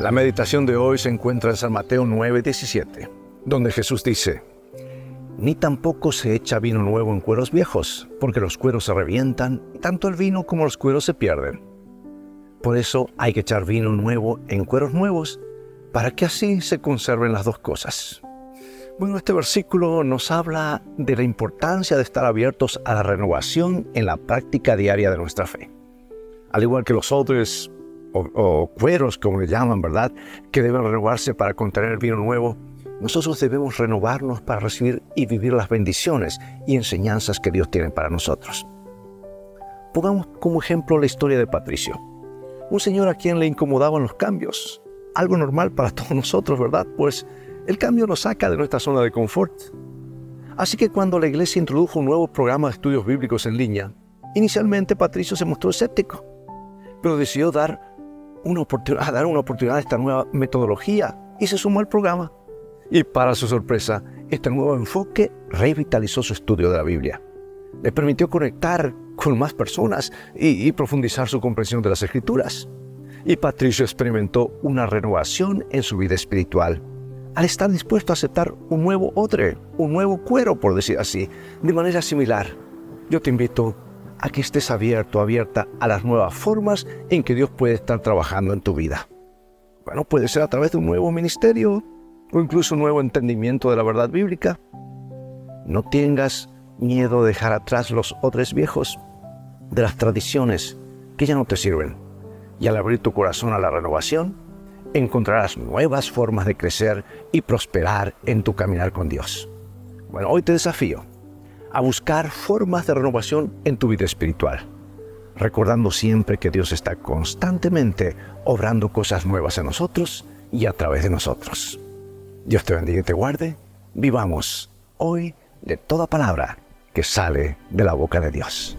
La meditación de hoy se encuentra en San Mateo 9:17, donde Jesús dice, Ni tampoco se echa vino nuevo en cueros viejos, porque los cueros se revientan, y tanto el vino como los cueros se pierden. Por eso hay que echar vino nuevo en cueros nuevos, para que así se conserven las dos cosas. Bueno, este versículo nos habla de la importancia de estar abiertos a la renovación en la práctica diaria de nuestra fe. Al igual que los otros, o, cueros como le llaman, ¿verdad? Que deben renovarse para contener vino nuevo, nosotros debemos renovarnos para recibir y vivir las bendiciones y enseñanzas que Dios tiene para nosotros. Pongamos como ejemplo la historia de Patricio, un señor a quien le incomodaban los cambios, algo normal para todos nosotros, ¿verdad? Pues el cambio nos saca de nuestra zona de confort. Así que cuando la iglesia introdujo un nuevo programa de estudios bíblicos en línea, inicialmente Patricio se mostró escéptico, pero decidió dar una oportunidad, dar una oportunidad a esta nueva metodología y se sumó al programa. Y para su sorpresa, este nuevo enfoque revitalizó su estudio de la Biblia. Le permitió conectar con más personas y, y profundizar su comprensión de las escrituras. Y Patricio experimentó una renovación en su vida espiritual al estar dispuesto a aceptar un nuevo odre, un nuevo cuero, por decir así, de manera similar. Yo te invito a que estés abierto, abierta a las nuevas formas en que Dios puede estar trabajando en tu vida. Bueno, puede ser a través de un nuevo ministerio o incluso un nuevo entendimiento de la verdad bíblica. No tengas miedo de dejar atrás los odres viejos, de las tradiciones que ya no te sirven. Y al abrir tu corazón a la renovación, encontrarás nuevas formas de crecer y prosperar en tu caminar con Dios. Bueno, hoy te desafío a buscar formas de renovación en tu vida espiritual, recordando siempre que Dios está constantemente obrando cosas nuevas en nosotros y a través de nosotros. Dios te bendiga y te guarde. Vivamos hoy de toda palabra que sale de la boca de Dios.